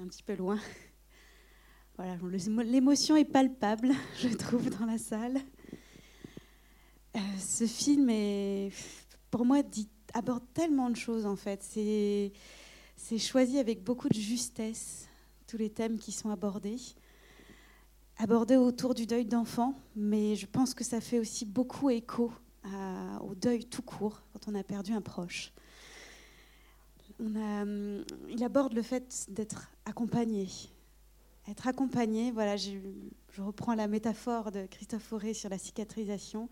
un petit peu loin. Voilà, l'émotion est palpable, je trouve, dans la salle. Euh, ce film est, pour moi, aborde tellement de choses en fait. C'est choisi avec beaucoup de justesse tous les thèmes qui sont abordés, abordés autour du deuil d'enfant, mais je pense que ça fait aussi beaucoup écho au deuil tout court quand on a perdu un proche. Hum, il aborde le fait d'être accompagné. Être accompagné, voilà, je, reprends la métaphore de Christophe Fauré sur la cicatrisation.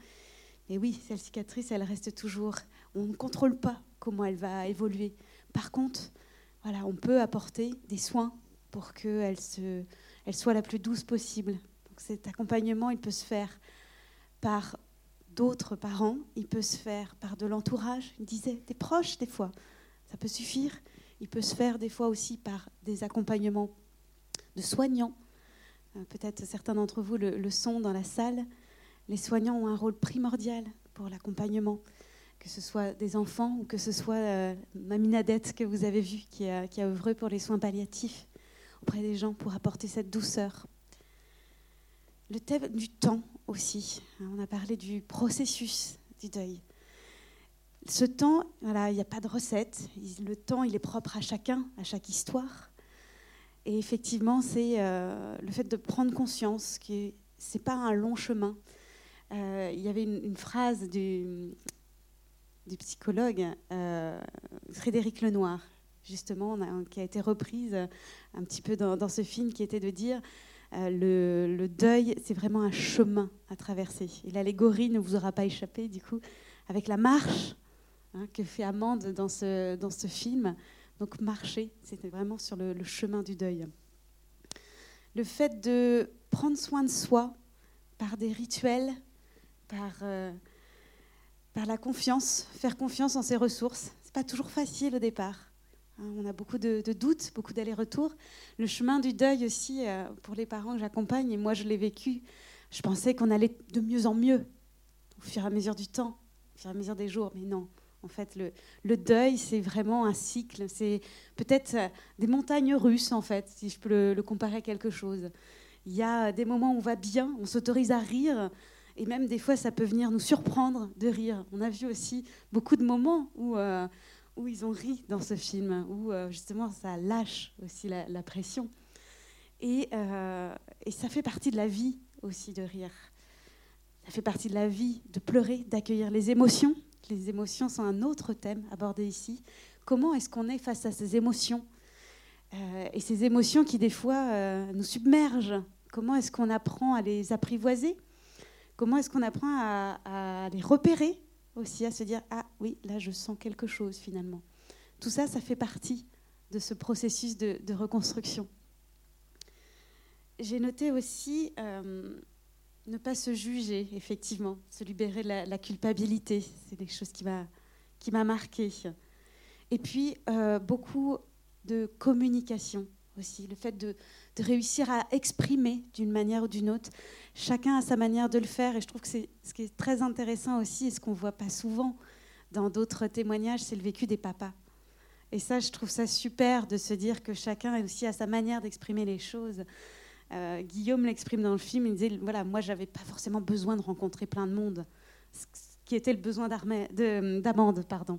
Et oui, cette cicatrice, elle reste toujours. On ne contrôle pas comment elle va évoluer. Par contre, voilà, on peut apporter des soins pour qu'elle soit la plus douce possible. Donc cet accompagnement, il peut se faire par d'autres parents, il peut se faire par de l'entourage, il disait des proches des fois, ça peut suffire. Il peut se faire des fois aussi par des accompagnements de soignants. Euh, peut-être certains d'entre vous le, sont dans la salle. Les soignants ont un rôle primordial pour l'accompagnement, que ce soit des enfants ou que ce soit euh, Mamie Nadette que vous avez vue, qui a, œuvré pour les soins palliatifs auprès des gens pour apporter cette douceur. Le thème du temps aussi. Hein, on a parlé du processus du deuil. Ce temps, voilà, il n'y a pas de recette. Le temps, il est propre à chacun, à chaque histoire. Et effectivement, c'est euh, le fait de prendre conscience que ce n'est pas un long chemin. Euh, il y avait une, phrase du, du psychologue euh, Frédéric Lenoir, justement, qui a été reprise un petit peu dans, ce film, qui était de dire le, le, deuil, c'est vraiment un chemin à traverser. Et l'allégorie ne vous aura pas échappé, du coup, avec la marche Hein, que fait Amande dans ce, dans ce film. Donc marcher, c'était vraiment sur le, chemin du deuil. Le fait de prendre soin de soi par des rituels, par, euh, par la confiance, faire confiance en ses ressources, c'est pas toujours facile au départ. Hein. on a beaucoup de, doutes, beaucoup d'allers-retours. Le chemin du deuil aussi, euh, pour les parents que j'accompagne, et moi je l'ai vécu, je pensais qu'on allait de mieux en mieux au fur et à mesure du temps, au fur et à mesure des jours, mais non. En fait, le, deuil, c'est vraiment un cycle. C'est peut-être euh, des montagnes russes, en fait, si je peux le, comparer à quelque chose. Il y a des moments où on va bien, on s'autorise à rire, et même des fois, ça peut venir nous surprendre de rire. On a vu aussi beaucoup de moments où, euh, ils ont ri dans ce film, où euh, justement, ça lâche aussi la, pression. Et ça fait partie de la vie aussi de rire. Ça fait partie de la vie de pleurer, d'accueillir les émotions les émotions sont un autre thème abordé ici. Comment est-ce qu'on est face à ces émotions euh, Et ces émotions qui, des fois, euh, nous submergent? Comment est-ce qu'on apprend à les apprivoiser? Comment est-ce qu'on apprend à, les repérer aussi, à se dire Ah oui, là, je sens quelque chose finalement. Tout ça, ça fait partie de ce processus de, reconstruction. J'ai noté aussi euh, ne pas se juger, effectivement, se libérer de la, culpabilité, c'est quelque chose qui m'a qui m'a marqué. Et puis euh, beaucoup de communication aussi, le fait de, réussir à exprimer d'une manière ou d'une autre. Chacun a sa manière de le faire, et je trouve que c'est ce qui est très intéressant aussi, et ce qu'on voit pas souvent dans d'autres témoignages, c'est le vécu des papas. Et ça, je trouve ça super de se dire que chacun aussi a sa manière d'exprimer les choses. Euh, Guillaume l'exprime dans le film, il disait, voilà, moi, j'avais pas forcément besoin de rencontrer plein de monde, ce qui était le besoin d'Amande, pardon.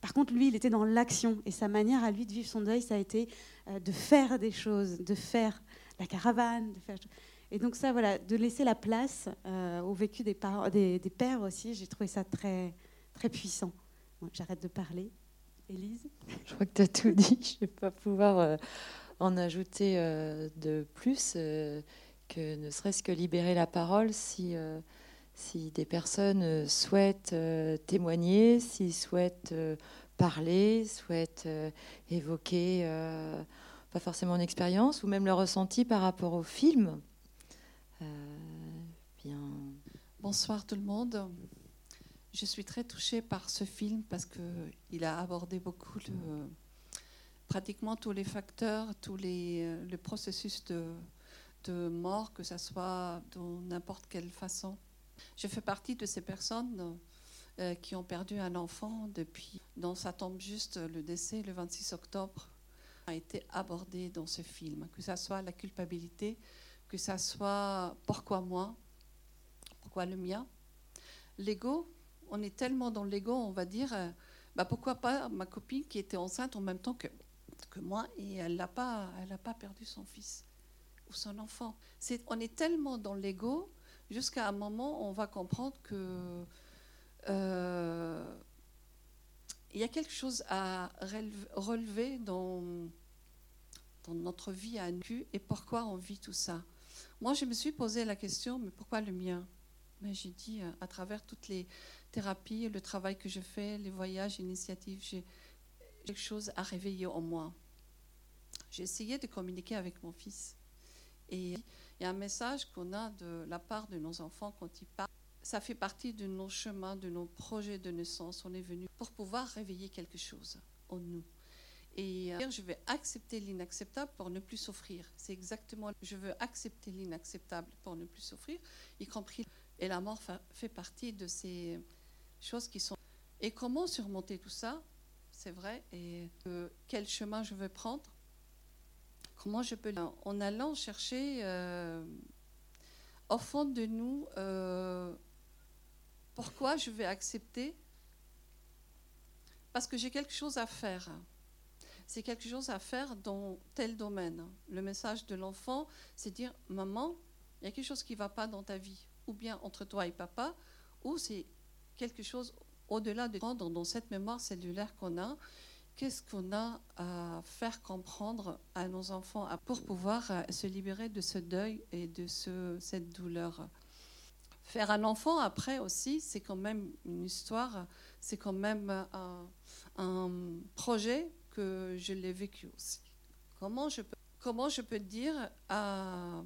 Par contre, lui, il était dans l'action, et sa manière à lui de vivre son deuil, ça a été euh, de faire des choses, de faire la caravane, de faire... Et donc ça, voilà, de laisser la place euh, au vécu des pères aussi, j'ai trouvé ça très, très puissant. J'arrête de parler. Élise? Je crois que tu as tout dit. Je ne vais pas pouvoir en ajouter euh, de plus euh, que ne serait-ce que libérer la parole si, euh, des personnes souhaitent témoigner, s'ils souhaitent parler, souhaitent évoquer pas forcément une expérience ou même le ressenti par rapport au film. bien. Bonsoir tout le monde. Je suis très touchée par ce film parce qu'il a abordé beaucoup le, pratiquement tous les facteurs, tous les euh, processus de, mort, que ce soit de n'importe quelle façon. Je fais partie de ces personnes euh, qui ont perdu un enfant depuis, dont ça tombe juste le décès le 26 octobre a été abordé dans ce film, que ce soit la culpabilité, que ce soit pourquoi moi, pourquoi le mien. L'ego, on est tellement dans l'ego, on va dire, euh, bah pourquoi pas ma copine qui était enceinte en même temps que, que moi et elle n'a pas, pas perdu son fils ou son enfant. C'est, on est tellement dans l'ego jusqu'à un moment on va comprendre que euh, y a quelque chose à relever dans, dans notre vie à nu et pourquoi on vit tout ça. Moi, je me suis posé la question, mais pourquoi le mien? Mais J'ai dit, euh, à travers toutes les thérapies, le travail que je fais, les voyages, initiatives, j'ai quelque chose à réveiller en moi. J'ai essayé de communiquer avec mon fils. Et il y a un message qu'on a de la part de nos enfants quand ils parlent. Ça fait partie de nos chemins, de nos projets de naissance. On est venu pour pouvoir réveiller quelque chose en nous. Et euh, je vais accepter l'inacceptable pour ne plus souffrir. C'est exactement, je veux accepter l'inacceptable pour ne plus souffrir, y compris. Et la mort fait partie de ces choses qui sont. Et comment surmonter tout ça? C'est vrai. Et euh, quel chemin je veux prendre Comment je peux. En allant chercher euh, au fond de nous pourquoi je vais accepter Parce que j'ai quelque chose à faire c'est quelque chose à faire dans tel domaine. Le message de l'enfant, c'est dire, maman, il y a quelque chose qui ne va pas dans ta vie, ou bien entre toi et papa, ou c'est quelque chose au-delà de dans, dans cette mémoire cellulaire qu'on a. Qu'est-ce qu'on a à faire comprendre à nos enfants pour pouvoir euh, se libérer de ce deuil et de ce, cette douleur Faire un enfant après aussi, c'est quand même une histoire, c'est quand même un, un projet que je l'ai vécu aussi. Comment je peux, comment je peux dire à,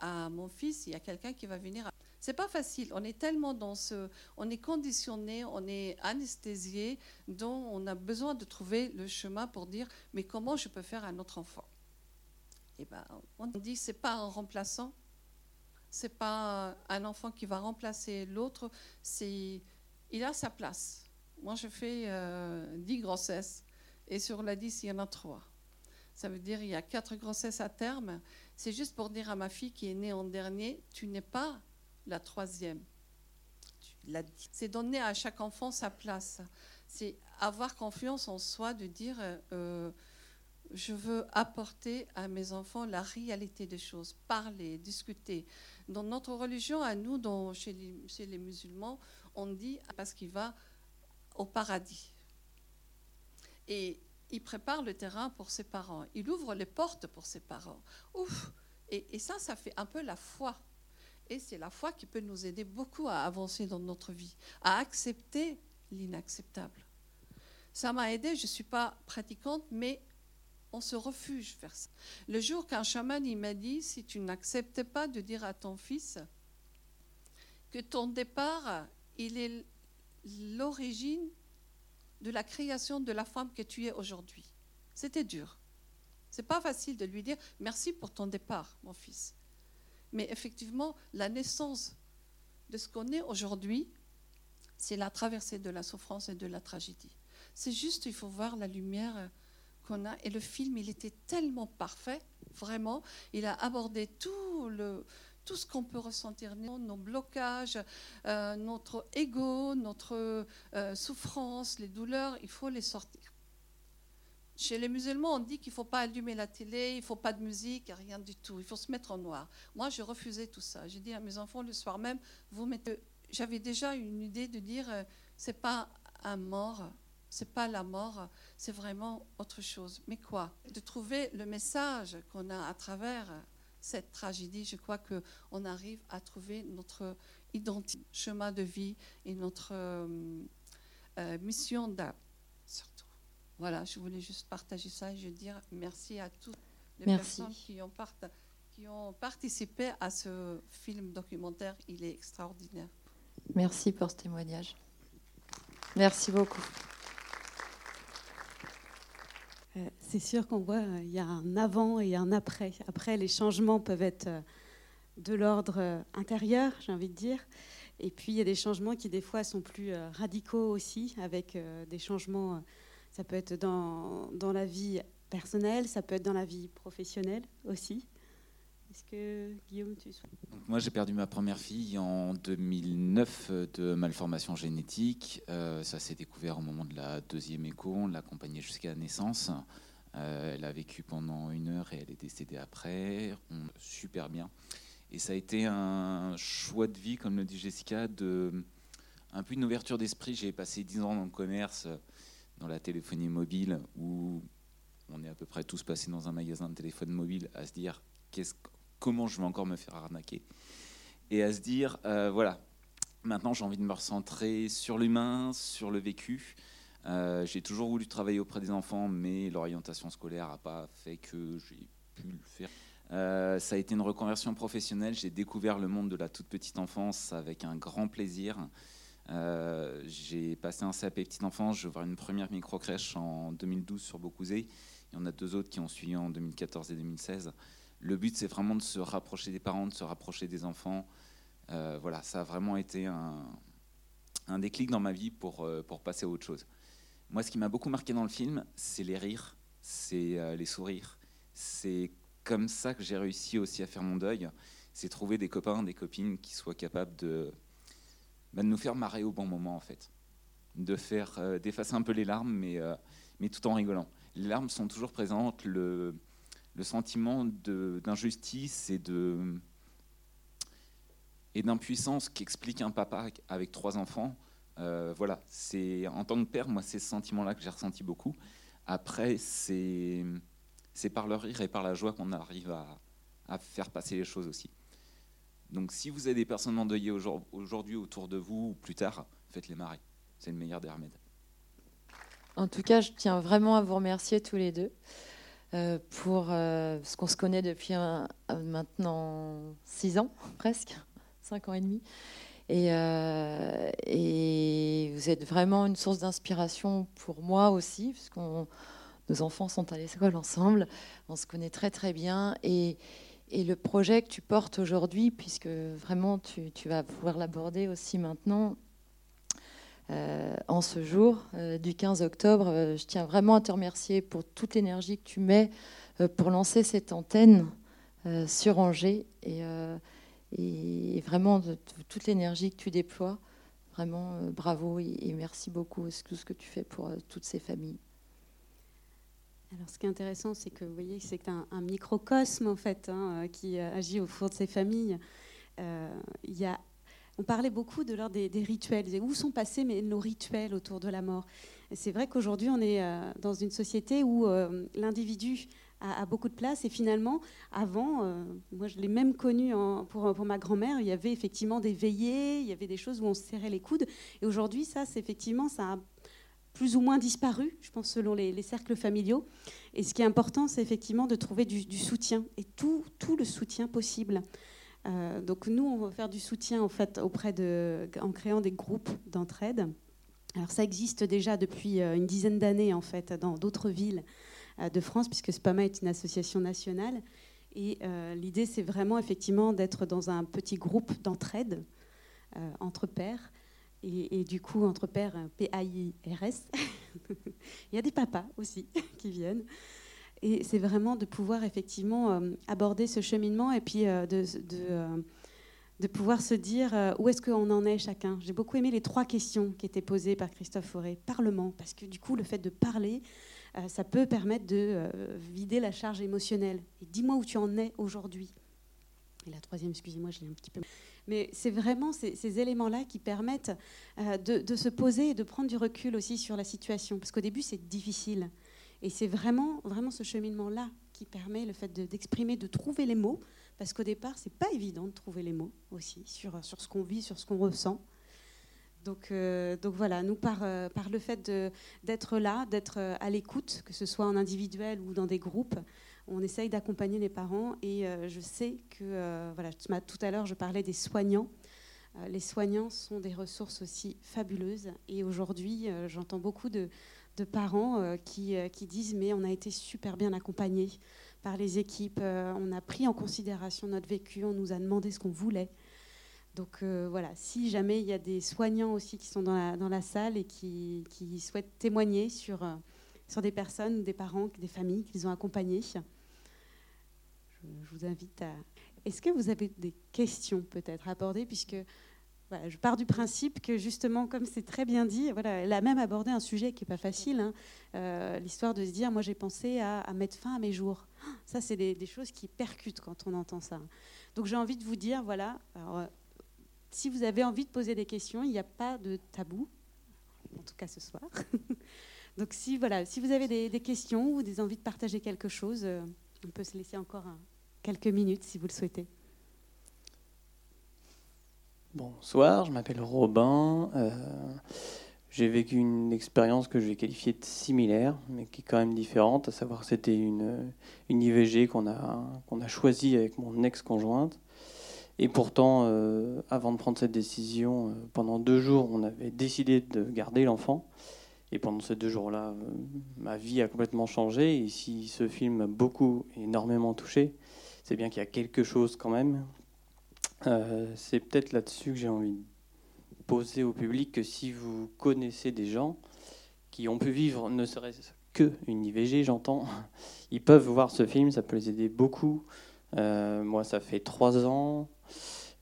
à mon fils, il y a quelqu'un qui va venir. C'est pas facile. On est tellement dans ce, on est conditionné, on est anesthésié, dont on a besoin de trouver le chemin pour dire, mais comment je peux faire à notre enfant? Et eh ben, on dit c'est pas un remplaçant, c'est pas un enfant qui va remplacer l'autre, c'est, il a sa place. Moi, je fais euh, 10 grossesses. Et sur la 10, il y en a trois. Ça veut dire qu'il y a quatre grossesses à terme. C'est juste pour dire à ma fille qui est née en dernier, tu n'es pas la troisième. C'est donner à chaque enfant sa place. C'est avoir confiance en soi de dire, euh, je veux apporter à mes enfants la réalité des choses, parler, discuter. Dans notre religion, à nous, dans, chez, les, chez les musulmans, on dit parce qu'il va au paradis. Et il prépare le terrain pour ses parents. Il ouvre les portes pour ses parents. Ouf et, ça, ça fait un peu la foi. Et c'est la foi qui peut nous aider beaucoup à avancer dans notre vie, à accepter l'inacceptable. Ça m'a aidé, je ne suis pas pratiquante, mais on se refuge vers ça. Le jour qu'un chaman m'a dit, si tu n'acceptes pas de dire à ton fils que ton départ, il est l'origine de la création de la femme que tu es aujourd'hui. C'était dur. C'est pas facile de lui dire merci pour ton départ, mon fils. Mais effectivement, la naissance de ce qu'on est aujourd'hui, c'est la traversée de la souffrance et de la tragédie. C'est juste, il faut voir la lumière qu'on a. Et le film, il était tellement parfait, vraiment. Il a abordé tout le, tout ce qu'on peut ressentir, nos blocages, euh, notre ego, notre euh, souffrance, les douleurs, il faut les sortir. Chez les musulmans, on dit qu'il ne faut pas allumer la télé, il ne faut pas de musique, rien du tout. Il faut se mettre en noir. Moi, j'ai refusé tout ça. J'ai dit à mes enfants le soir même, vous mettez. J'avais déjà une idée de dire, euh, c'est pas un mort, c'est pas la mort, c'est vraiment autre chose. Mais quoi? De trouver le message qu'on a à travers cette tragédie, je crois qu'on arrive à trouver notre identité, chemin de vie et notre euh, euh, mission d'âme. Voilà, je voulais juste partager ça et je dire merci à toutes les personnes qui ont, qui ont participé à ce film documentaire. Il est extraordinaire. Merci pour ce témoignage. Merci beaucoup. Euh, c'est sûr qu'on voit euh, il y a un avant et un après. Après, les changements peuvent être euh, de l'ordre intérieur, j'ai envie de dire. Et puis, il y a des changements qui, des fois, sont plus radicaux aussi, avec des changements, ça peut être dans, dans la vie personnelle, ça peut être dans la vie professionnelle aussi. Est-ce que Guillaume, tu Moi, j'ai perdu ma première fille en 2009 de malformation génétique. Euh, ça s'est découvert au moment de la deuxième écho. On l'a accompagnée jusqu'à la naissance. Euh, elle a vécu pendant une heure et elle est décédée après. Super bien. Et ça a été un choix de vie, comme le dit Jessica, de un peu une ouverture d'esprit. J'ai passé dix ans dans le commerce, dans la téléphonie mobile, où on est à peu près tous passés dans un magasin de téléphone mobile à se dire comment je vais encore me faire arnaquer Et à se dire, euh, voilà, maintenant j'ai envie de me recentrer sur l'humain, sur le vécu. Euh, j'ai toujours voulu travailler auprès des enfants, mais l'orientation scolaire n'a pas fait que j'ai pu le faire. Euh, ça a été une reconversion professionnelle. J'ai découvert le monde de la toute petite enfance avec un grand plaisir. J'ai passé un CAP petite enfance. J'ai ouvert une première micro-crèche en 2012 sur Beaucouzé. Il y en a deux autres qui ont suivi en 2014 et 2016 le but, c'est vraiment de se rapprocher des parents, de se rapprocher des enfants. Euh, voilà, ça a vraiment été un, déclic dans ma vie pour, euh, pour passer à autre chose. Moi, ce qui m'a beaucoup marqué dans le film, c'est les rires, c'est euh, les sourires. C'est comme ça que j'ai réussi aussi à faire mon deuil. C'est trouver des copains, des copines qui soient capables de, bah, de nous faire marrer au bon moment, en fait. De faire d'effacer un peu les larmes, mais, mais tout en rigolant. Les larmes sont toujours présentes. Le, le sentiment d'injustice et de et d'impuissance qu'explique un papa avec trois enfants. Euh, voilà, c'est en tant que père, moi, c'est ce sentiment-là que j'ai ressenti beaucoup. Après, c'est c'est par le rire et par la joie qu'on arrive à, à, faire passer les choses aussi. Donc, si vous avez des personnes endeuillées aujourd'hui autour de vous ou plus tard, faites-les marrer. C'est le meilleur des remèdes. En tout cas, je tiens vraiment à vous remercier tous les deux. Euh, pour euh, ce qu'on se connaît depuis maintenant six ans, presque, cinq ans et demi. Et, euh, et, vous êtes vraiment une source d'inspiration pour moi aussi, puisque nos enfants sont à l'école ensemble, on se connaît très très bien. Et, et le projet que tu portes aujourd'hui, puisque vraiment tu, vas pouvoir l'aborder aussi maintenant, euh, en ce jour euh, du 15 octobre. Euh, je tiens vraiment à te remercier pour toute l'énergie que tu mets pour lancer cette antenne sur Angers et, vraiment toute l'énergie que tu déploies. Vraiment, bravo et, merci beaucoup pour tout ce que tu fais pour toutes ces familles. Alors, ce qui est intéressant, c'est que vous voyez, c'est un, microcosme en fait hein, qui agit au fond de ces familles. Il y a on parlait beaucoup de l'heure des, rituels. Où sont passés nos rituels autour de la mort C'est vrai qu'aujourd'hui, on est euh, dans une société où euh, l'individu a, beaucoup de place. Et finalement, avant, euh, moi je l'ai même connu pour, pour, ma grand-mère, il y avait effectivement des veillées, il y avait des choses où on se serrait les coudes. Et aujourd'hui, ça, c'est effectivement, ça a plus ou moins disparu, je pense, selon les, cercles familiaux. Et ce qui est important, c'est effectivement de trouver du, soutien, et tout, tout le soutien possible. Euh, donc nous, on va faire du soutien en fait auprès de, en créant des groupes d'entraide. Alors ça existe déjà depuis euh, une dizaine d'années en fait dans d'autres villes euh, de France, puisque SPAMA est une association nationale. Et l'idée, c'est vraiment effectivement d'être dans un petit groupe d'entraide entre pairs. Et, du coup, entre pairs, P-A-I-R-S. Il y a des papas aussi qui viennent. Et c'est vraiment de pouvoir effectivement euh, aborder ce cheminement et puis euh, de, de, euh, de, pouvoir se dire où est-ce qu'on en est chacun. J'ai beaucoup aimé les trois questions qui étaient posées par Christophe Fauré. Parlement, parce que du coup, le fait de parler, ça peut permettre de vider la charge émotionnelle. Et dis-moi où tu en es aujourd'hui. Et la troisième, excusez-moi, je l'ai un petit peu. Mais c'est vraiment ces, éléments-là qui permettent de, de, se poser et de prendre du recul aussi sur la situation. Parce qu'au début, c'est difficile. Et c'est vraiment, vraiment ce cheminement-là qui permet le fait d'exprimer, de, trouver les mots, parce qu'au départ, c'est pas évident de trouver les mots aussi sur, sur ce qu'on vit, sur ce qu'on ressent. Donc, euh, donc voilà, nous, par, euh, par le fait d'être là, d'être euh, à l'écoute, que ce soit en individuel ou dans des groupes, on essaye d'accompagner les parents. Et je sais que, voilà, tout à l'heure, je parlais des soignants. les soignants sont des ressources aussi fabuleuses. Et aujourd'hui, j'entends beaucoup de, parents euh, qui, euh, qui, disent mais on a été super bien accompagnés par les équipes, euh, on a pris en considération notre vécu, on nous a demandé ce qu'on voulait. Donc voilà, si jamais il y a des soignants aussi qui sont dans la, dans la salle et qui, qui souhaitent témoigner sur sur des personnes, des parents, des familles qu'ils ont accompagnées. Je, vous invite à... Est-ce que vous avez des questions peut-être à aborder, puisque je pars du principe que justement, comme c'est très bien dit, voilà, elle a même abordé un sujet qui n'est pas facile, hein, euh, l'histoire de se dire, moi j'ai pensé à, mettre fin à mes jours. Ça, c'est des, choses qui percutent quand on entend ça. Donc j'ai envie de vous dire, voilà, euh, si vous avez envie de poser des questions, il n'y a pas de tabou, en tout cas ce soir. Donc si, voilà, si vous avez des, questions ou des envies de partager quelque chose, euh, on peut se laisser encore quelques minutes si vous le souhaitez. Bonsoir, je m'appelle Robin. Euh, j'ai vécu une expérience que je vais qualifier de similaire, mais qui est quand même différente, à savoir c'était une, une IVG qu'on a, qu'on a choisie avec mon ex-conjointe. Et pourtant, euh, avant de prendre cette décision, euh, pendant deux jours, on avait décidé de garder l'enfant. Et pendant ces deux jours-là, ma vie a complètement changé. Et si ce film m'a beaucoup, énormément touché, c'est bien qu'il y a quelque chose quand même euh, c'est peut-être là-dessus que j'ai envie de poser au public que si vous connaissez des gens qui ont pu vivre ne serait-ce qu'une IVG, j'entends, ils peuvent voir ce film, ça peut les aider beaucoup. Euh, moi, ça fait trois ans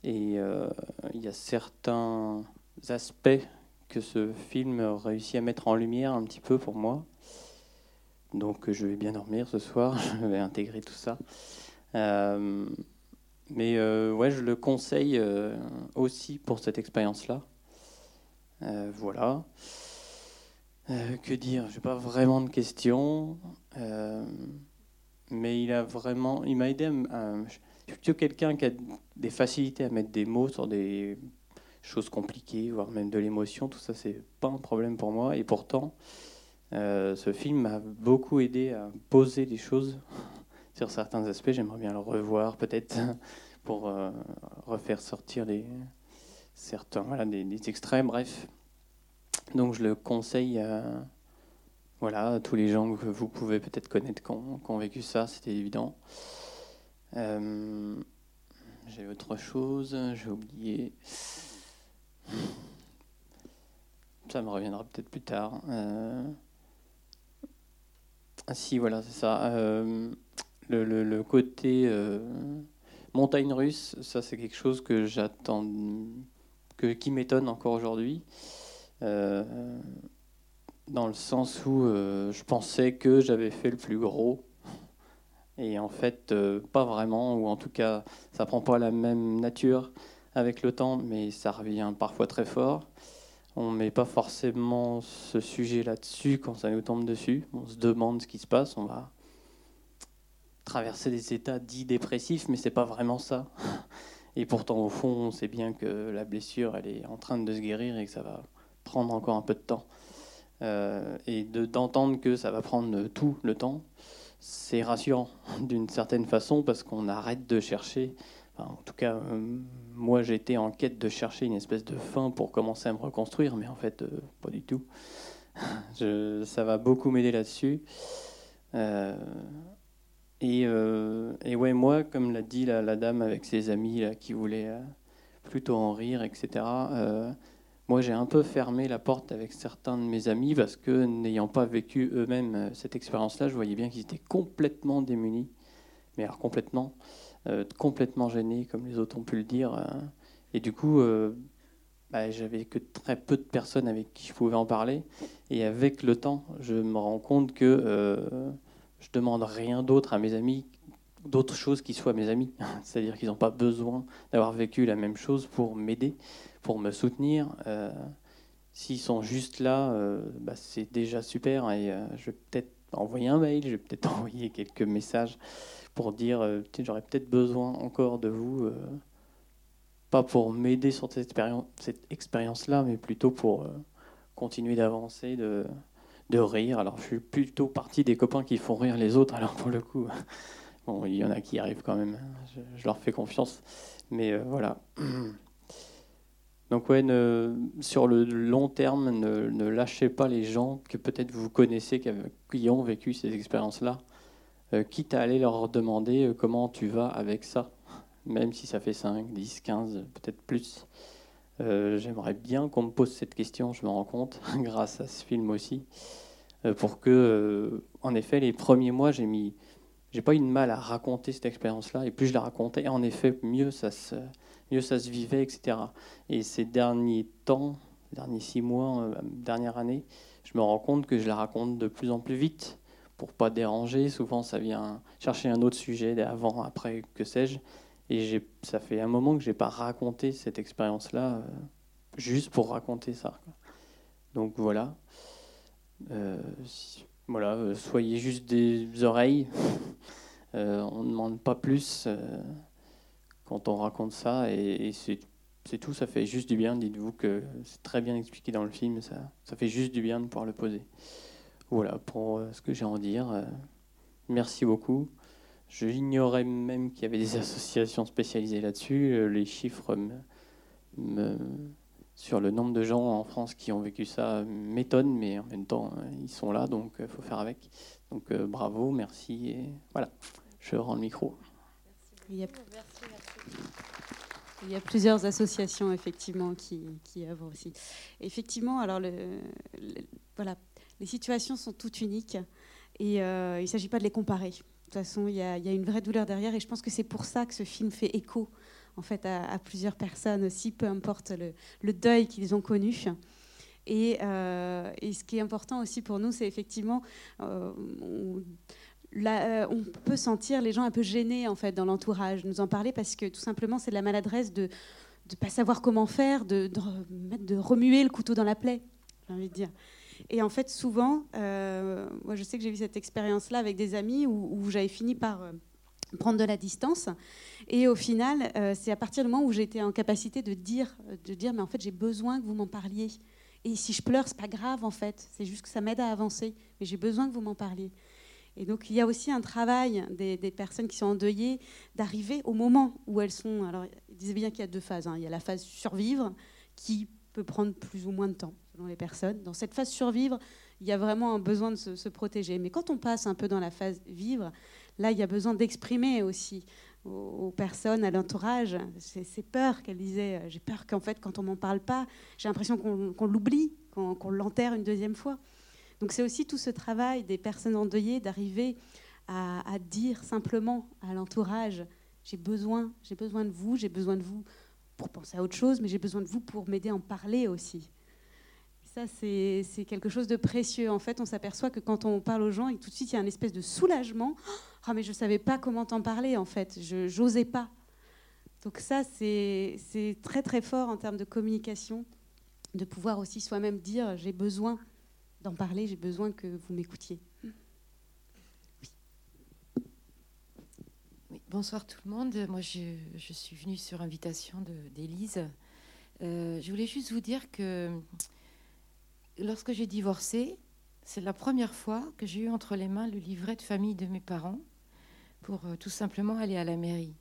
et euh, il y a certains aspects que ce film réussit à mettre en lumière un petit peu pour moi. Donc je vais bien dormir ce soir, je vais intégrer tout ça. Mais euh, ouais, je le conseille euh, aussi pour cette expérience-là. Euh, voilà. que dire? Je n'ai pas vraiment de questions. mais il a vraiment, il m'a aidé. Je suis plutôt quelqu'un qui a des facilités à mettre des mots sur des choses compliquées, voire même de l'émotion. Tout ça, c'est pas un problème pour moi. Et pourtant, ce film m'a beaucoup aidé à poser des choses sur certains aspects. J'aimerais bien le revoir peut-être pour euh, refaire sortir des, certains, voilà, des, extraits, bref. Donc je le conseille à, voilà, tous les gens que vous pouvez peut-être connaître qui ont, vécu ça, c'était évident. Euh, j'ai autre chose, j'ai oublié. Ça me reviendra peut-être plus tard. Euh, ah si, voilà, c'est ça. le, côté montagne russe, ça c'est quelque chose que j'attends, que, qui m'étonne encore aujourd'hui. Euh, dans le sens où euh, je pensais que j'avais fait le plus gros. Et en fait, euh, pas vraiment, ou en tout cas, ça prend pas la même nature avec le temps, mais ça revient parfois très fort. On met pas forcément ce sujet là-dessus quand ça nous tombe dessus. On se demande ce qui se passe, on va traverser des états dits dépressifs, mais c'est pas vraiment ça. Et pourtant, au fond, on sait bien que la blessure, elle est en train de se guérir et que ça va prendre encore un peu de temps. Euh, et d'entendre que ça va prendre tout le temps, c'est rassurant d'une certaine façon parce qu'on arrête de chercher. En tout cas, euh, moi j'étais en quête de chercher une espèce de fin pour commencer à me reconstruire, mais en fait, euh, pas du tout. Ça va beaucoup m'aider là-dessus. Euh, et, ouais, moi, comme l'a dit la, dame avec ses amis qui voulaient plutôt en rire, etc., moi j'ai un peu fermé la porte avec certains de mes amis parce que n'ayant pas vécu eux-mêmes cette expérience-là, je voyais bien qu'ils étaient complètement démunis, mais alors complètement, complètement gênés, comme les autres ont pu le dire. et du coup, bah, j'avais que très peu de personnes avec qui je pouvais en parler. Et avec le temps, je me rends compte que je demande rien d'autre à mes amis, d'autres choses qui soient mes amis. C'est-à-dire qu'ils n'ont pas besoin d'avoir vécu la même chose pour m'aider, pour me soutenir. Euh, s'ils sont juste là, euh, bah, c'est déjà super. Et euh, je vais peut-être envoyer un mail, je vais peut-être envoyer quelques messages pour dire j'aurais peut-être besoin encore de vous. pas pour m'aider sur cette expérience-là, mais plutôt pour continuer d'avancer, de, de rire. Alors, je suis plutôt parti des copains qui font rire les autres. Alors, pour le coup, bon, il y en a qui arrivent quand même. Je, leur fais confiance. Mais euh, voilà. Donc, ouais, sur le long terme, ne, lâchez pas les gens que peut-être vous connaissez, qui, ont vécu ces expériences-là. Euh, quitte à aller leur demander euh, comment tu vas avec ça, même si ça fait 5, 10, 15, peut-être plus. J'aimerais bien qu'on me pose cette question, je me rends compte, grâce à ce film aussi. pour que, en effet, les premiers mois, j'ai mis, j'ai pas eu de mal à raconter cette expérience-là, et plus je la racontais, en effet, mieux ça se, mieux ça se vivait, etc. Et ces derniers temps, derniers six mois, dernière année, je me rends compte que je la raconte de plus en plus vite pour pas déranger. Souvent, ça vient chercher un autre sujet avant, après, que sais-je. Et ça fait un moment que j'ai pas raconté cette expérience-là, euh, juste pour raconter ça. Donc voilà. Euh, voilà, euh, soyez juste des oreilles. on ne demande pas plus quand on raconte ça. Et, c'est tout, ça fait juste du bien. Dites-vous que c'est très bien expliqué dans le film. Ça, ça fait juste du bien de pouvoir le poser. Voilà pour ce que j'ai à en dire. Merci beaucoup. J'ignorais même qu'il y avait des associations spécialisées là-dessus. Euh, les chiffres sur le nombre de gens en France qui ont vécu ça m'étonnent, mais en même temps, euh, ils sont là, donc il euh, faut faire avec. Donc bravo, merci, voilà, je rends le micro. Il y a, plusieurs associations, effectivement, qui, qui aussi. Effectivement, alors, le, voilà, les situations sont toutes uniques, et il ne s'agit pas de les comparer. De toute façon, il y, a, une vraie douleur derrière et je pense que c'est pour ça que ce film fait écho en fait à, plusieurs personnes aussi, peu importe le, deuil qu'ils ont connu. Euh, et, ce qui est important aussi pour nous, c'est effectivement, euh, on, euh, peut sentir les gens un peu gênés en fait dans l'entourage, nous en parler parce que tout simplement c'est de la maladresse de ne pas savoir comment faire, de, de remuer le couteau dans la plaie, j'ai envie de dire. Et en fait, souvent, euh, moi je sais que j'ai eu cette expérience-là avec des amis où, j'avais fini par euh, prendre de la distance. Et au final, euh, c'est à partir du moment où j'étais en capacité de dire, de dire, mais en fait, j'ai besoin que vous m'en parliez. Et si je pleure, c'est pas grave en fait. C'est juste que ça m'aide à avancer. Mais j'ai besoin que vous m'en parliez. Et donc, il y a aussi un travail des, personnes qui sont endeuillées d'arriver au moment où elles sont. Alors, disait bien qu'il y a deux phases. Hein. Il y a la phase survivre qui peut prendre plus ou moins de temps Dans cette phase survivre, il y a vraiment un besoin de se, protéger. Mais quand on passe un peu dans la phase vivre, là, il y a besoin d'exprimer aussi aux, personnes, à l'entourage, ces peurs qu'elle disait. J'ai peur qu'en fait, quand on m'en parle pas, j'ai l'impression qu'on l'oublie, qu'on l'enterre une deuxième fois. Donc c'est aussi tout ce travail des personnes endeuillées d'arriver à, à, dire simplement à l'entourage, j'ai besoin, j'ai besoin de vous, j'ai besoin de vous pour penser à autre chose, mais j'ai besoin de vous pour m'aider à en parler aussi. Ça, c'est quelque chose de précieux. En fait, on s'aperçoit que quand on parle aux gens, et tout de suite, il y a une espèce de soulagement. Ah, mais je ne savais pas comment t'en parler, en fait. Je n'osais pas. Donc ça, c'est très, très fort en termes de communication, de pouvoir aussi soi-même dire, j'ai besoin d'en parler, j'ai besoin que vous m'écoutiez. bonsoir tout le monde. Moi, je, suis venue sur invitation d'Élise. Euh, je voulais juste vous dire que lorsque j'ai divorcé, c'est la première fois que j'ai eu entre les mains le livret de famille de mes parents pour euh, tout simplement aller à la mairie.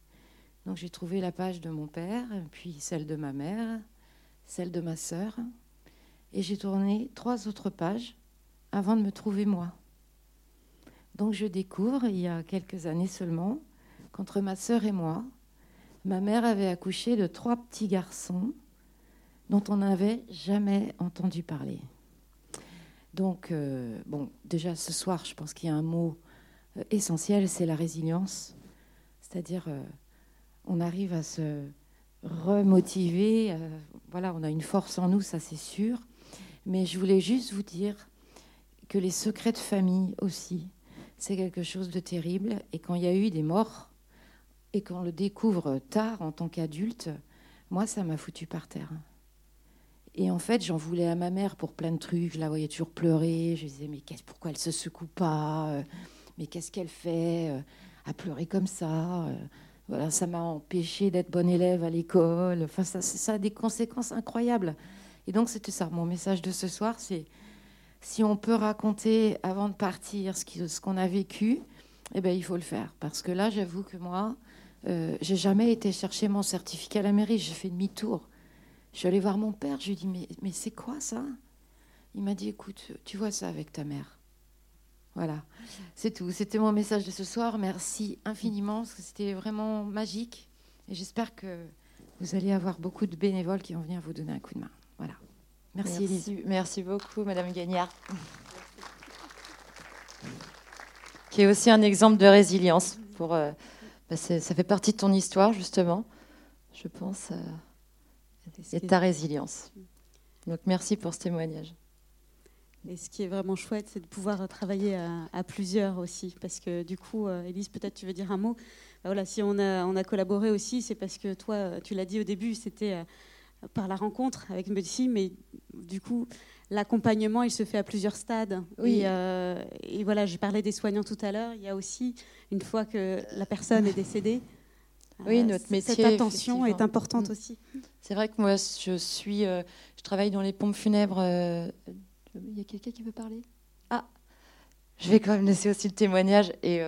Donc j'ai trouvé la page de mon père, puis celle de ma mère, celle de ma sœur, et j'ai tourné trois autres pages avant de me trouver moi. Donc je découvre, il y a quelques années seulement, qu'entre ma sœur et moi, ma mère avait accouché de trois petits garçons dont on n'avait jamais entendu parler. Donc, euh, bon, déjà ce soir, je pense qu'il y a un mot euh, essentiel, c'est la résilience. C'est-à-dire, euh, on arrive à se remotiver. voilà, on a une force en nous, ça c'est sûr. Mais je voulais juste vous dire que les secrets de famille aussi, c'est quelque chose de terrible. Et quand il y a eu des morts, et qu'on le découvre tard en tant qu'adulte, moi, ça m'a foutu par terre. Et en fait, j'en voulais à ma mère pour plein de trucs. Je la voyais toujours pleurer. Je disais, mais pourquoi elle se secoue pas euh, Mais qu'est-ce qu'elle fait euh, à pleurer comme ça euh, Voilà, ça m'a empêché d'être bonne élève à l'école. Enfin, ça, ça a des conséquences incroyables. Et donc, c'était ça. Mon message de ce soir, c'est si on peut raconter avant de partir ce qu'on a vécu, eh ben, il faut le faire. Parce que là, j'avoue que moi, euh, j'ai jamais été chercher mon certificat à la mairie. J'ai fait demi-tour. Je suis allée voir mon père, je lui ai dit Mais, mais c'est quoi ça? Il m'a dit Écoute, tu vois ça avec ta mère. Voilà, c'est tout. C'était mon message de ce soir. Merci infiniment, parce que c'était vraiment magique. Et j'espère que vous allez avoir beaucoup de bénévoles qui vont venir vous donner un coup de main. Voilà. Merci, merci, merci beaucoup, Madame Gagnard. qui est aussi un exemple de résilience. Pour, euh, bah, ça fait partie de ton histoire, justement, je pense, euh, et de ta résilience. Donc merci pour ce témoignage. Et ce qui est vraiment chouette, c'est de pouvoir travailler à, plusieurs aussi. Parce que du coup, euh, Elise, peut-être tu veux dire un mot? Bah voilà, si on a, on a collaboré aussi, c'est parce que toi, tu l'as dit au début, c'était par la rencontre avec Medici, mais du coup, l'accompagnement, il se fait à plusieurs stades. Oui. Euh, et, voilà, j'ai parlé des soignants tout à l'heure. Il y a aussi, une fois que la personne est décédée, oui, euh, notre métier, cette attention est importante mm. aussi. C'est vrai que moi, je suis, euh, je travaille dans les pompes funèbres. Il y a quelqu'un qui veut parler? Ah, je vais quand même laisser aussi le témoignage et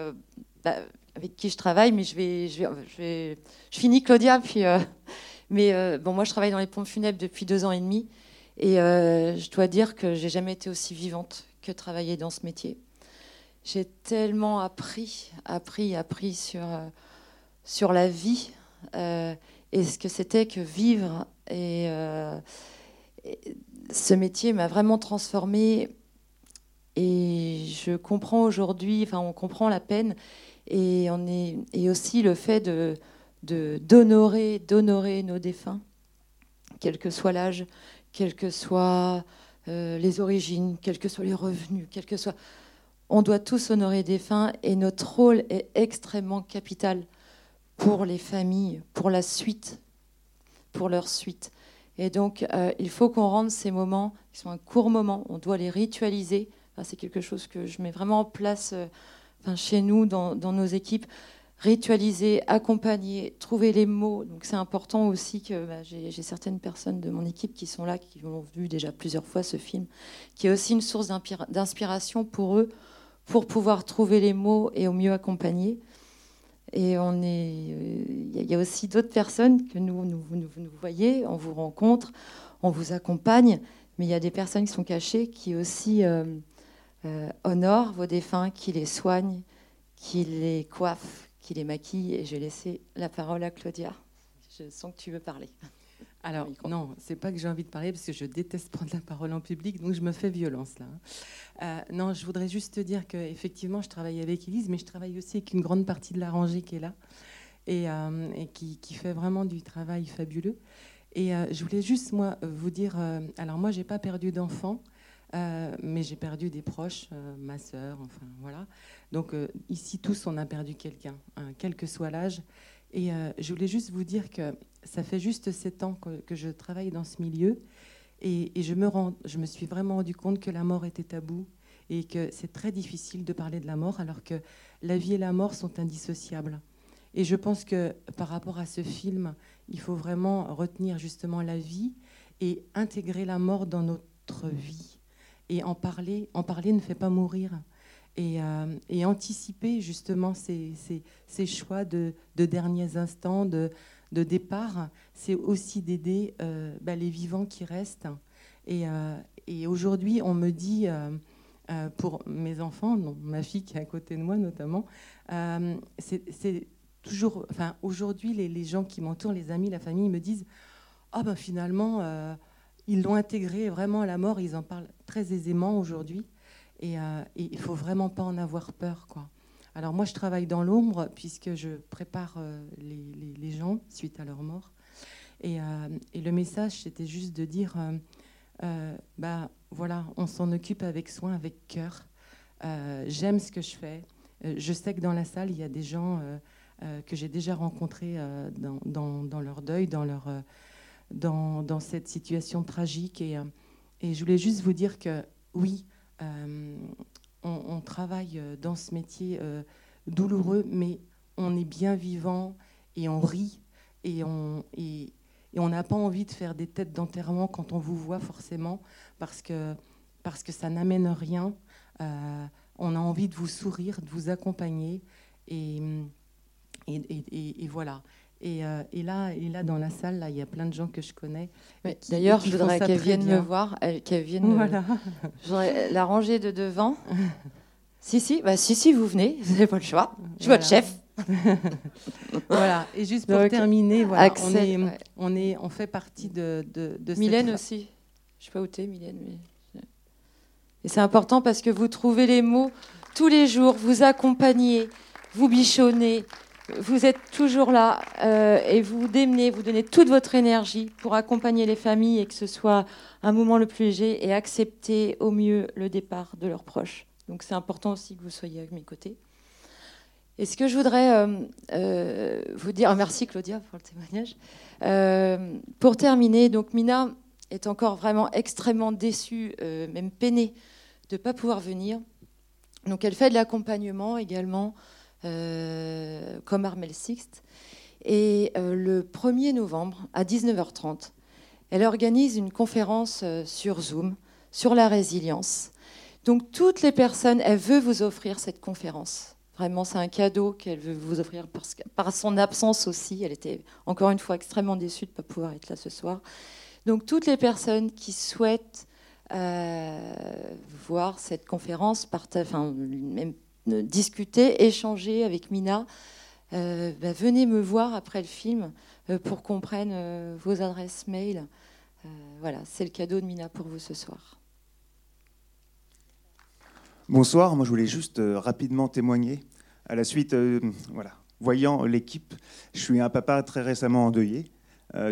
bah, avec qui je travaille, mais je vais, je vais, je, vais, je finis Claudia, puis. mais bon, moi, je travaille dans les pompes funèbres depuis deux ans et demi. Et euh, je dois dire que j'ai jamais été aussi vivante que travailler dans ce métier. J'ai tellement appris, appris, appris sur, euh, sur la vie euh, et ce que c'était que vivre. Et, ce métier m'a vraiment transformée. Et je comprends aujourd'hui, enfin, on comprend la peine et, on est, aussi le fait d'honorer d'honorer nos défunts, quel que soit l'âge, quelles que soient euh, les origines, quels que soient les revenus, quels que soient... On doit tous honorer des fins et notre rôle est extrêmement capital pour les familles, pour la suite, pour leur suite. Et donc, euh, il faut qu'on rende ces moments, qui sont un court moment, on doit les ritualiser. c'est quelque chose que je mets vraiment en place euh, enfin, chez nous, dans, nos équipes ritualiser, accompagner, trouver les mots. Donc c'est important aussi que bah, j'ai certaines personnes de mon équipe qui sont là, qui ont vu déjà plusieurs fois ce film, qui est aussi une source d'inspiration pour eux, pour pouvoir trouver les mots et au mieux accompagner. Et on est, il y a aussi d'autres personnes que nous, nous, nous, nous voyez, on vous rencontre, on vous accompagne, mais il y a des personnes qui sont cachées qui aussi euh, euh, honorent vos défunts, qui les soignent, qui les coiffent, qui les maquille. Et je vais laisser la parole à Claudia. Je sens que tu veux parler. Alors, non, c'est pas que j'ai envie de parler parce que je déteste prendre la parole en public, donc je me fais violence là. Euh, non, je voudrais juste te dire qu'effectivement, je travaille avec Elise, mais je travaille aussi avec une grande partie de la rangée qui est là et, euh, et qui, qui, fait vraiment du travail fabuleux. Et euh, je voulais juste, moi, vous dire alors, moi, j'ai pas perdu d'enfant, mais j'ai perdu des proches, ma sœur, enfin, voilà. Donc euh, ici, tous, on a perdu quelqu'un, hein, quel que soit l'âge. Et je voulais juste vous dire que ça fait juste sept ans que, je travaille dans ce milieu. Et, je, me suis vraiment rendu compte que la mort était tabou et que c'est très difficile de parler de la mort alors que la vie et la mort sont indissociables. Et je pense que par rapport à ce film, il faut vraiment retenir justement la vie et intégrer la mort dans notre vie. Et en parler, en parler ne fait pas mourir. Euh, et, anticiper justement ces, choix de, derniers instants, de, départ, c'est aussi d'aider euh, bah, les vivants qui restent. Et, euh, aujourd'hui, on me dit, pour mes enfants, ma fille qui est à côté de moi notamment, c'est toujours, enfin aujourd'hui, les, gens qui m'entourent, les amis, la famille, me disent, ah ben finalement, ils l'ont intégré vraiment à la mort, ils en parlent très aisément aujourd'hui. Euh, et, il faut vraiment pas en avoir peur. Quoi. Alors moi, je travaille dans l'ombre puisque je prépare euh, les, gens suite à leur mort. Et, euh, le message, c'était juste de dire, bah voilà, on s'en occupe avec soin, avec cœur. J'aime ce que je fais. je sais que dans la salle, il y a des gens que j'ai déjà rencontrés dans, leur deuil, dans, leur, dans, cette situation tragique. Et, et je voulais juste vous dire que oui, euh, on, travaille euh, dans ce métier euh, douloureux, mais on est bien vivant et on rit et on n'a pas envie de faire des têtes d'enterrement quand on vous voit forcément parce que parce que ça n'amène rien. on a envie de vous sourire, de vous accompagner et voilà. Euh, et, là, et là, dans la salle, là, il y a plein de gens que je connais. D'ailleurs, je voudrais qu'elle vienne me voir, qu'elle vienne. Voilà. la rangée de devant. si, si, bah, si, si, vous venez, vous n'avez pas le choix. Je suis votre chef. voilà. Et juste pour terminer, voilà, on, est, on, est, on fait partie de, de, de Mylène aussi. Je ne sais pas où tu es, Mylène. Mais... Et c'est important parce que vous trouvez les mots tous les jours, vous accompagnez, vous bichonnez, vous êtes toujours là euh, et vous démenez, vous donnez toute votre énergie pour accompagner les familles et que ce soit un moment le plus léger et accepter au mieux le départ de leurs proches. Donc c'est important aussi que vous soyez à mes côtés. Et ce que je voudrais euh, euh, vous dire, merci Claudia pour le témoignage. pour terminer, donc Mina est encore vraiment extrêmement déçue, même peinée de ne pas pouvoir venir. Donc elle fait de l'accompagnement également comme Armel Sixte. Et euh, le 1er novembre, à 19h30, elle organise une conférence euh, sur Zoom sur la résilience. Donc toutes les personnes, elle veut vous offrir cette conférence. Vraiment, c'est un cadeau qu'elle veut vous offrir par son absence aussi. Elle était encore une fois extrêmement déçue de ne pas pouvoir être là ce soir. Donc toutes les personnes qui souhaitent voir cette conférence, enfin, même discuter, échanger avec Mina. Euh, bah, venez me voir après le film euh, pour qu'on prenne euh, vos adresses mail. voilà, c'est le cadeau de Mina pour vous ce soir. Bonsoir, moi je voulais juste rapidement témoigner. À la suite, voilà, voyant l'équipe, je suis un papa très récemment endeuillé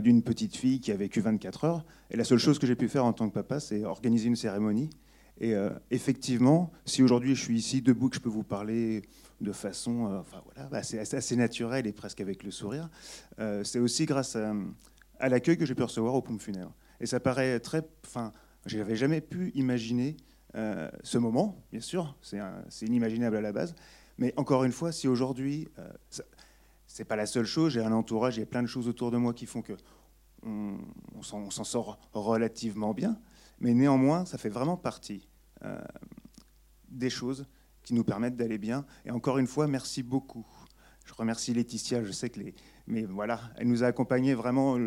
d'une petite fille qui a vécu 24 heures. Et la seule chose que j'ai pu faire en tant que papa, c'est organiser une cérémonie et euh, effectivement, si aujourd'hui je suis ici debout, que je peux vous parler de façon euh, enfin, voilà, assez, naturelle et presque avec le sourire, euh, c'est aussi grâce à, l'accueil que j'ai pu recevoir aux pompes funèbres. Et ça paraît très. Enfin, je n'avais jamais pu imaginer ce moment, bien sûr, c'est inimaginable à la base. Mais encore une fois, si aujourd'hui, c'est pas la seule chose, j'ai un entourage, a plein de choses autour de moi qui font que on, on s'en sort relativement bien. Mais néanmoins, ça fait vraiment partie euh, des choses qui nous permettent d'aller bien. Et encore une fois, merci beaucoup. Je remercie Laetitia, je sais que les... Mais voilà, elle nous a accompagnés vraiment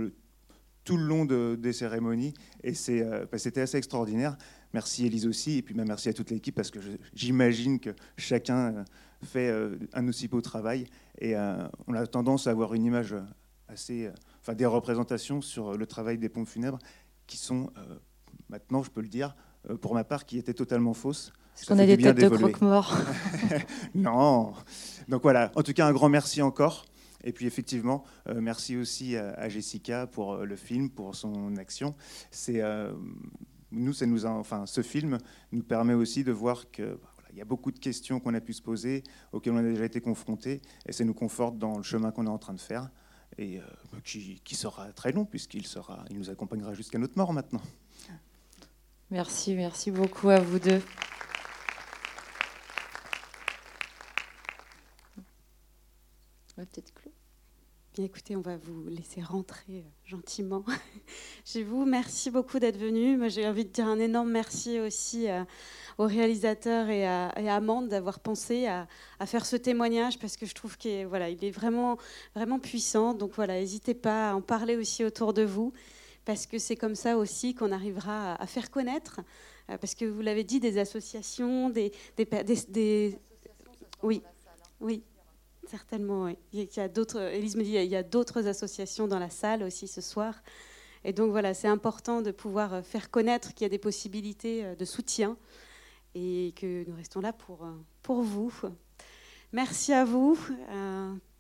tout le long des cérémonies. Et euh, bah, c'était assez extraordinaire. Merci Elise aussi, et puis bah, merci à toute l'équipe, parce que j'imagine que chacun euh, fait un aussi beau travail. Et on a tendance à avoir une image assez... Enfin, des représentations sur le travail des pompes funèbres qui sont maintenant je peux le dire, euh, pour ma part, qui était totalement fausse. Est-ce qu'on a des têtes de croque-morts Non. Donc voilà, en tout cas, un grand merci encore. Et puis effectivement, euh, merci aussi à, Jessica pour euh, le film, pour son action. C'est nous, ça nous enfin, ce film nous permet aussi de voir que bah, il y a beaucoup de questions qu'on a pu se poser, auxquelles on a déjà été confrontés, et ça nous conforte dans le chemin qu'on est en train de faire, et qui, qui, sera très long puisqu'il sera, il nous accompagnera jusqu'à notre mort maintenant. Merci, merci beaucoup à vous deux. peut-être Bien écoutez, on va vous laisser rentrer euh, gentiment chez vous. Merci beaucoup d'être venu. J'ai envie de dire un énorme merci aussi euh, au réalisateur et à, Amande d'avoir pensé à, faire ce témoignage parce que je trouve qu'il voilà, il est vraiment, vraiment puissant. Donc voilà, n'hésitez pas à en parler aussi autour de vous parce que c'est comme ça aussi qu'on arrivera à faire connaître, euh, parce que vous l'avez dit, des associations, des... des, Oui, oui, certainement. Oui. Il y a d'autres, Élise me dit, il y a d'autres associations dans la salle aussi ce soir. Et donc voilà, c'est important de pouvoir faire connaître qu'il y a des possibilités euh, de soutien et que nous restons là pour, euh, pour vous. Merci à vous.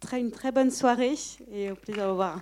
très, une très bonne soirée et au plaisir de vous revoir.